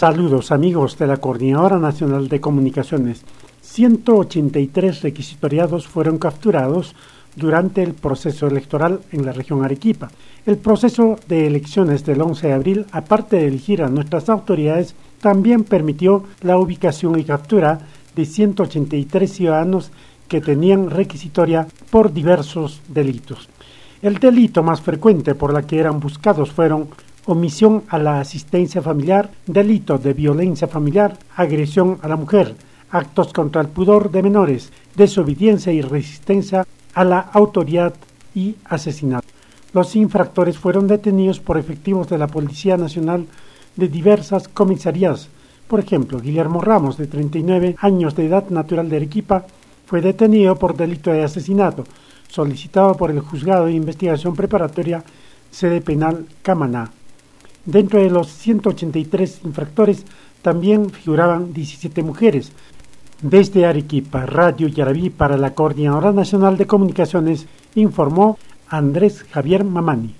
Saludos amigos de la Coordinadora Nacional de Comunicaciones. 183 requisitoriados fueron capturados durante el proceso electoral en la región Arequipa. El proceso de elecciones del 11 de abril, aparte de elegir a nuestras autoridades, también permitió la ubicación y captura de 183 ciudadanos que tenían requisitoria por diversos delitos. El delito más frecuente por la que eran buscados fueron omisión a la asistencia familiar, delito de violencia familiar, agresión a la mujer, actos contra el pudor de menores, desobediencia y resistencia a la autoridad y asesinato. Los infractores fueron detenidos por efectivos de la Policía Nacional de diversas comisarías. Por ejemplo, Guillermo Ramos, de 39 años de edad natural de Arequipa, fue detenido por delito de asesinato, solicitado por el Juzgado de Investigación Preparatoria Sede Penal Camaná. Dentro de los 183 infractores también figuraban 17 mujeres. Desde Arequipa, Radio Yarabí para la Coordinadora Nacional de Comunicaciones, informó Andrés Javier Mamani.